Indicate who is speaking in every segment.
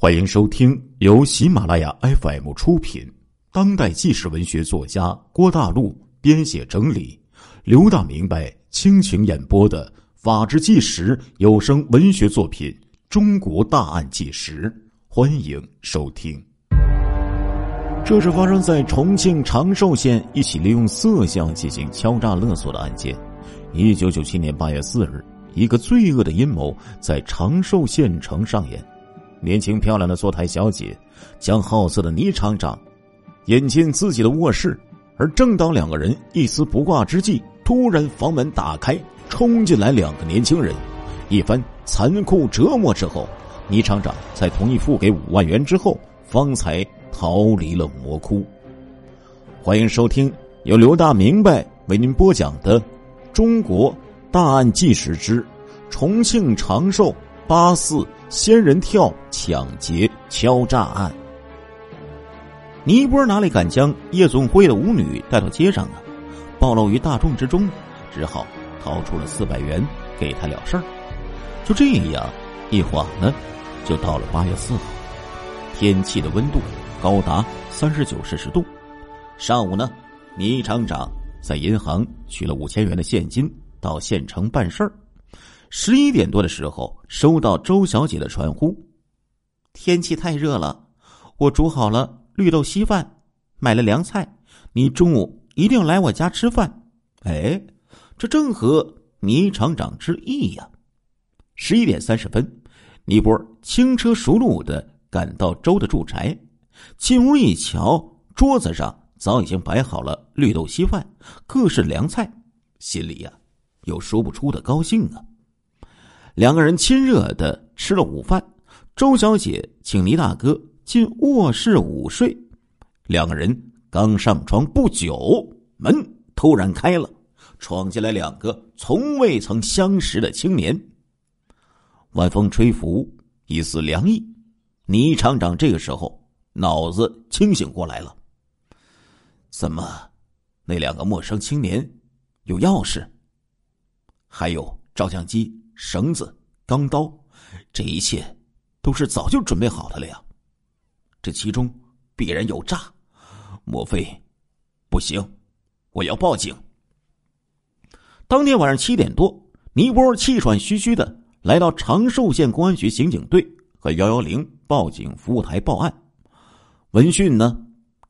Speaker 1: 欢迎收听由喜马拉雅 FM 出品、当代纪实文学作家郭大陆编写整理、刘大明白倾情演播的《法制纪实》有声文学作品《中国大案纪实》，欢迎收听。这是发生在重庆长寿县一起利用色相进行敲诈勒索的案件。一九九七年八月四日，一个罪恶的阴谋在长寿县城上演。年轻漂亮的坐台小姐将好色的倪厂长引进自己的卧室，而正当两个人一丝不挂之际，突然房门打开，冲进来两个年轻人，一番残酷折磨之后，倪厂长在同意付给五万元之后，方才逃离了魔窟。欢迎收听由刘大明白为您播讲的《中国大案纪实之重庆长寿八四》。仙人跳抢劫敲诈案，尼泊哪里敢将夜总会的舞女带到街上呢？暴露于大众之中，只好掏出了四百元给他了事儿。就这样，一晃呢，就到了八月四号。天气的温度高达三十九摄氏度。上午呢，倪厂长在银行取了五千元的现金，到县城办事儿。十一点多的时候，收到周小姐的传呼：天气太热了，我煮好了绿豆稀饭，买了凉菜，你中午一定要来我家吃饭。哎，这正合倪厂长之意呀！十一点三十分，倪波轻车熟路的赶到周的住宅，进屋一瞧，桌子上早已经摆好了绿豆稀饭、各式凉菜，心里呀有说不出的高兴啊！两个人亲热的吃了午饭，周小姐请倪大哥进卧室午睡。两个人刚上床不久，门突然开了，闯进来两个从未曾相识的青年。晚风吹拂，一丝凉意。倪厂长这个时候脑子清醒过来了。怎么，那两个陌生青年有钥匙，还有照相机？绳子、钢刀，这一切都是早就准备好的了呀！这其中必然有诈，莫非？不行，我要报警。当天晚上七点多，尼泊气喘吁吁的来到长寿县公安局刑警队和幺幺零报警服务台报案。闻讯呢，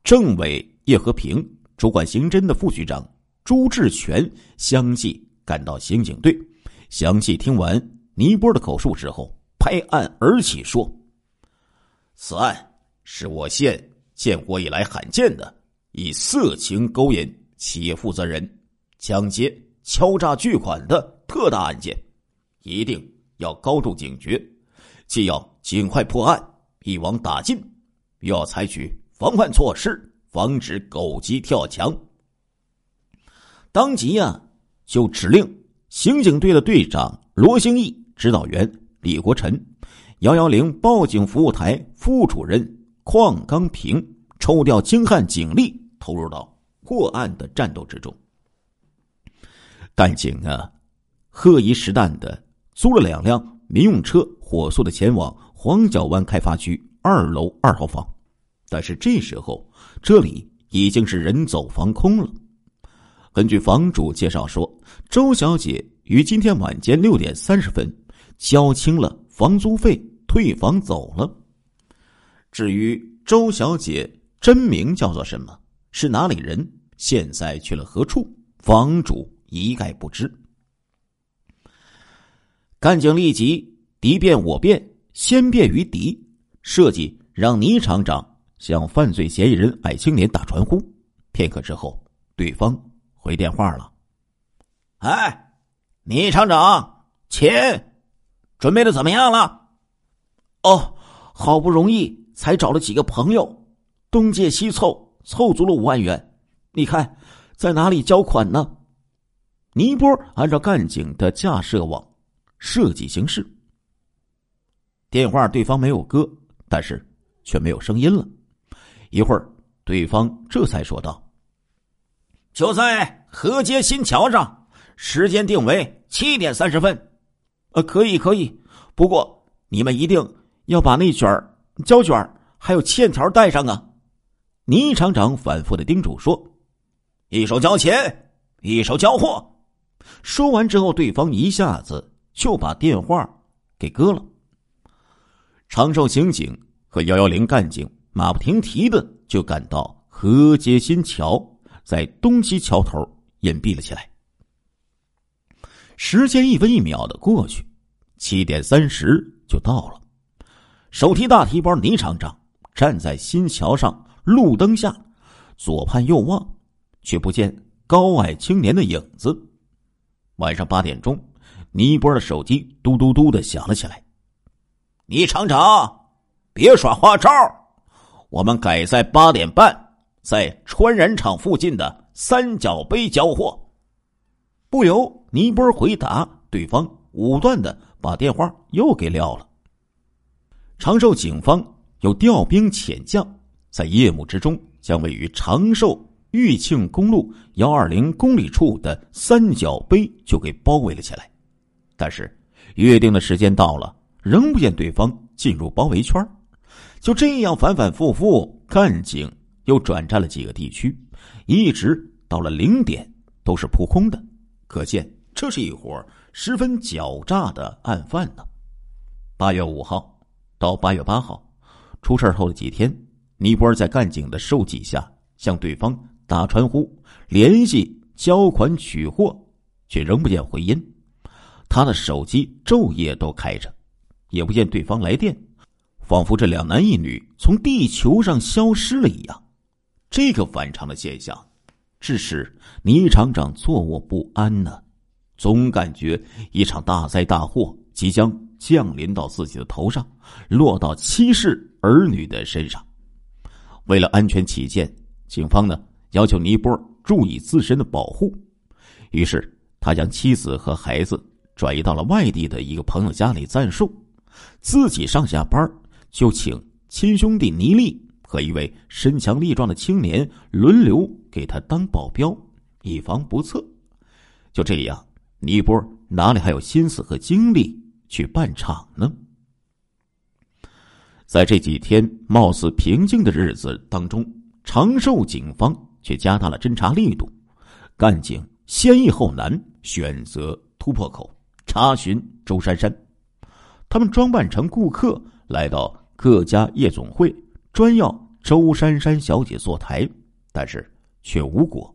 Speaker 1: 政委叶和平、主管刑侦的副局长朱志全相继赶到刑警队。详细听完尼波的口述之后，拍案而起说：“此案是我县建国以来罕见的以色情勾引企业负责人、抢劫、敲诈巨款的特大案件，一定要高度警觉，既要尽快破案一网打尽，又要采取防范措施，防止狗急跳墙。”当即呀，就指令。刑警队的队长罗兴义、指导员李国臣、幺幺零报警服务台副主任邝刚平抽调精悍警力，投入到破案的战斗之中。干警啊，赫仪实弹的租了两辆民用车，火速的前往黄角湾开发区二楼二号房。但是这时候，这里已经是人走房空了。根据房主介绍说，周小姐于今天晚间六点三十分交清了房租费，退房走了。至于周小姐真名叫做什么，是哪里人，现在去了何处，房主一概不知。干警立即敌变我变，先变于敌，设计让倪厂长向犯罪嫌疑人矮青年打传呼。片刻之后，对方。回电话了，哎，倪厂长，钱准备的怎么样了？
Speaker 2: 哦，好不容易才找了几个朋友，东借西凑，凑足了五万元。你看，在哪里交款呢？
Speaker 1: 尼波按照干警的架设网设计行事。电话对方没有割，但是却没有声音了。一会儿，对方这才说道。
Speaker 3: 就在河街新桥上，时间定为七点三十分。
Speaker 2: 呃，可以，可以。不过你们一定要把那卷胶卷还有欠条带上啊！倪厂长反复的叮嘱说：“
Speaker 3: 一手交钱，一手交货。”
Speaker 2: 说完之后，对方一下子就把电话给割了。长寿刑警和幺幺零干警马不停蹄的就赶到河街新桥，在东西桥头隐蔽了起来。时间一分一秒的过去，七点三十就到了。手提大提包，倪厂长站在新桥上路灯下，左盼右望，却不见高矮青年的影子。晚上八点钟，倪波的手机嘟嘟嘟的响了起来。
Speaker 3: 倪厂长，别耍花招，我们改在八点半在川染厂附近的三角碑交货。
Speaker 2: 不由倪波回答，对方武断的把电话又给撂了。长寿警方有调兵遣将，在夜幕之中将位于长寿。玉庆公路幺二零公里处的三角碑就给包围了起来，但是约定的时间到了，仍不见对方进入包围圈。就这样反反复复，干警又转战了几个地区，一直到了零点都是扑空的。可见这是一伙十分狡诈的案犯呢。八月五号到八月八号，出事后的几天，尼泊尔在干警的授记下向对方。打传呼联系交款取货，却仍不见回音。他的手机昼夜都开着，也不见对方来电，仿佛这两男一女从地球上消失了一样。这个反常的现象，致使倪厂长坐卧不安呢。总感觉一场大灾大祸即将降临到自己的头上，落到妻室儿女的身上。为了安全起见，警方呢？要求尼泊尔注意自身的保护，于是他将妻子和孩子转移到了外地的一个朋友家里暂住，自己上下班就请亲兄弟尼利和一位身强力壮的青年轮流给他当保镖，以防不测。就这样，尼泊尔哪里还有心思和精力去办厂呢？在这几天貌似平静的日子当中，长寿警方。却加大了侦查力度，干警先易后难，选择突破口查询周珊珊。他们装扮成顾客来到各家夜总会，专要周珊珊小姐坐台，但是却无果。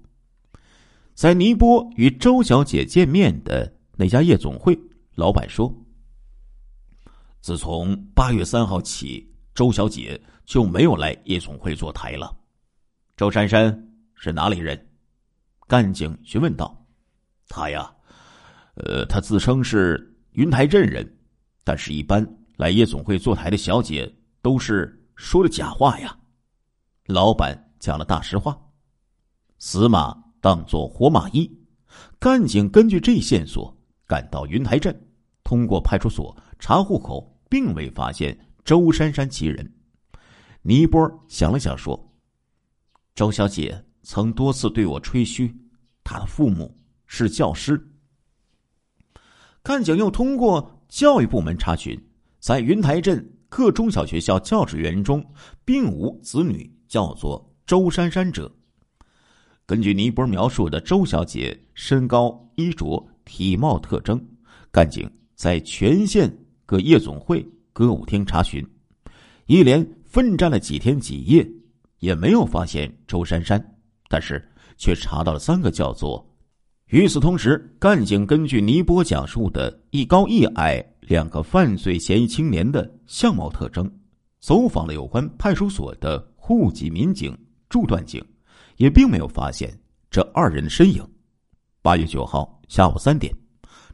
Speaker 2: 在尼波与周小姐见面的那家夜总会，老板说：“自从八月三号起，周小姐就没有来夜总会坐台了。”周珊珊。是哪里人？干警询问道：“她呀，呃，他自称是云台镇人，但是，一般来夜总会坐台的小姐都是说的假话呀。”老板讲了大实话，死马当做活马医。干警根据这线索赶到云台镇，通过派出所查户口，并未发现周珊珊其人。尼波想了想说：“周小姐。”曾多次对我吹嘘，她的父母是教师。干警又通过教育部门查询，在云台镇各中小学校教职员中，并无子女叫做周珊珊者。根据尼泊描述的周小姐身高、衣着、体貌特征，干警在全县各夜总会、歌舞厅查询，一连奋战了几天几夜，也没有发现周珊珊。但是却查到了三个叫做。与此同时，干警根据尼波讲述的一高一矮两个犯罪嫌疑青年的相貌特征，走访了有关派出所的户籍民警驻段警，也并没有发现这二人的身影。八月九号下午三点，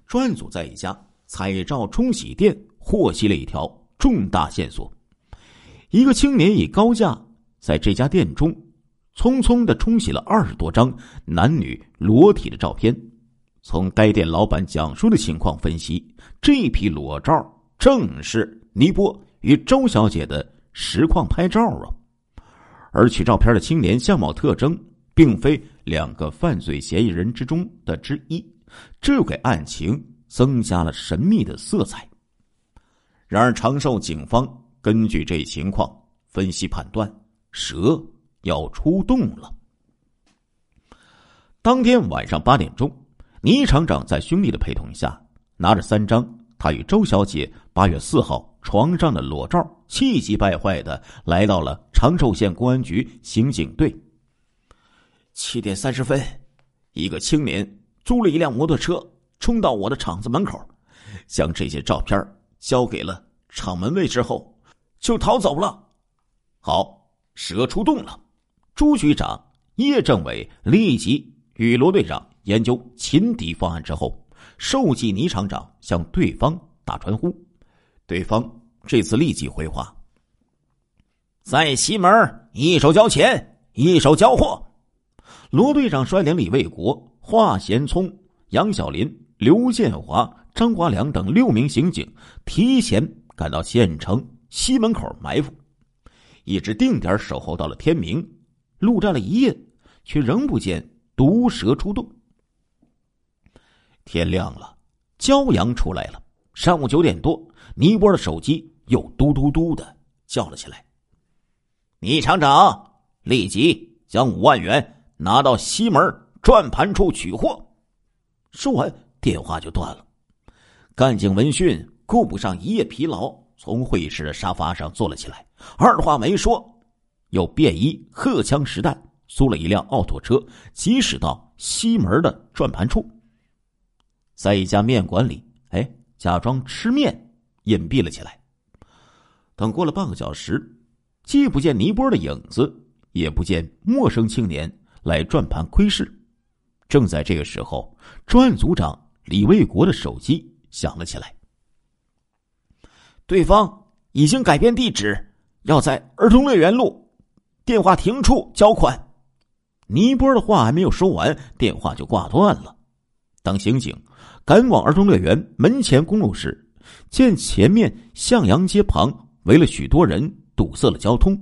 Speaker 2: 专案组在一家彩照冲洗店获悉了一条重大线索：一个青年以高价在这家店中。匆匆的冲洗了二十多张男女裸体的照片，从该店老板讲述的情况分析，这批裸照正是尼波与周小姐的实况拍照啊。而取照片的青年相貌特征并非两个犯罪嫌疑人之中的之一，这又给案情增加了神秘的色彩。然而，长寿警方根据这一情况分析判断，蛇要出动了。当天晚上八点钟，倪厂长在兄弟的陪同下，拿着三张他与周小姐八月四号床上的裸照，气急败坏的来到了长寿县公安局刑警队。七点三十分，一个青年租了一辆摩托车，冲到我的厂子门口，将这些照片交给了厂门卫之后，就逃走了。好，蛇出动了。朱局长、叶政委立即与罗队长研究擒敌方案之后，授记倪厂长向对方打传呼。对方这次立即回话：
Speaker 3: 在西门一手交钱，一手交货。
Speaker 2: 罗队长率领李卫国、华贤聪、杨小林、刘建华、张华良等六名刑警提前赶到县城西门口埋伏，一直定点守候到了天明，陆战了一夜，却仍不见毒蛇出动。天亮了，骄阳出来了。上午九点多，倪波的手机又嘟嘟嘟的叫了起来。
Speaker 3: 倪厂长，立即将五万元。拿到西门转盘处取货，
Speaker 2: 说完电话就断了。干警闻讯顾不上一夜疲劳，从会议室的沙发上坐了起来，二话没说，又便衣荷枪实弹租了一辆奥拓车，疾驶到西门的转盘处，在一家面馆里，哎，假装吃面隐蔽了起来。等过了半个小时，既不见尼波的影子，也不见陌生青年。来转盘窥视，正在这个时候，专案组长李卫国的手机响了起来。
Speaker 3: 对方已经改变地址，要在儿童乐园路电话亭处交款。
Speaker 2: 倪波的话还没有说完，电话就挂断了。当刑警赶往儿童乐园门前公路时，见前面向阳街旁围了许多人，堵塞了交通。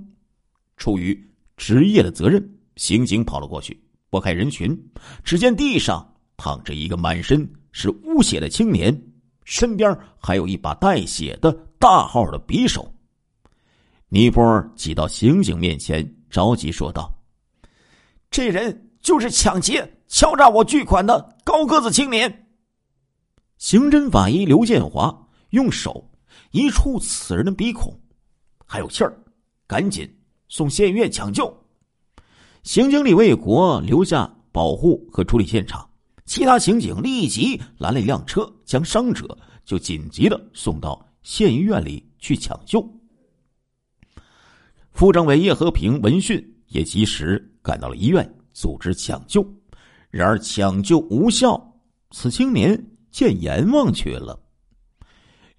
Speaker 2: 出于职业的责任。刑警跑了过去，拨开人群，只见地上躺着一个满身是污血的青年，身边还有一把带血的大号的匕首。尼波挤到刑警面前，着急说道：“
Speaker 3: 这人就是抢劫、敲诈我巨款的高个子青年。”
Speaker 2: 刑侦法医刘建华用手一触此人的鼻孔，还有气儿，赶紧送县医院抢救。刑警李卫国留下保护和处理现场，其他刑警立即拦了一辆车，将伤者就紧急的送到县医院里去抢救。副政委叶和平闻讯也及时赶到了医院组织抢救，然而抢救无效，此青年见阎王去了。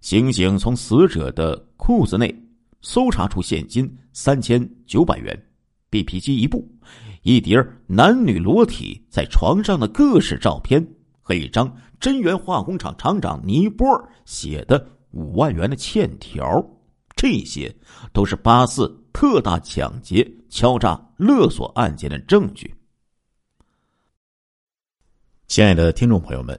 Speaker 2: 刑警从死者的裤子内搜查出现金三千九百元。BP 机一部，一叠男女裸体在床上的各式照片和一张真源化工厂厂长尼波写的五万元的欠条，这些都是八四特大抢劫、敲诈勒索案件的证据。亲爱的听众朋友们，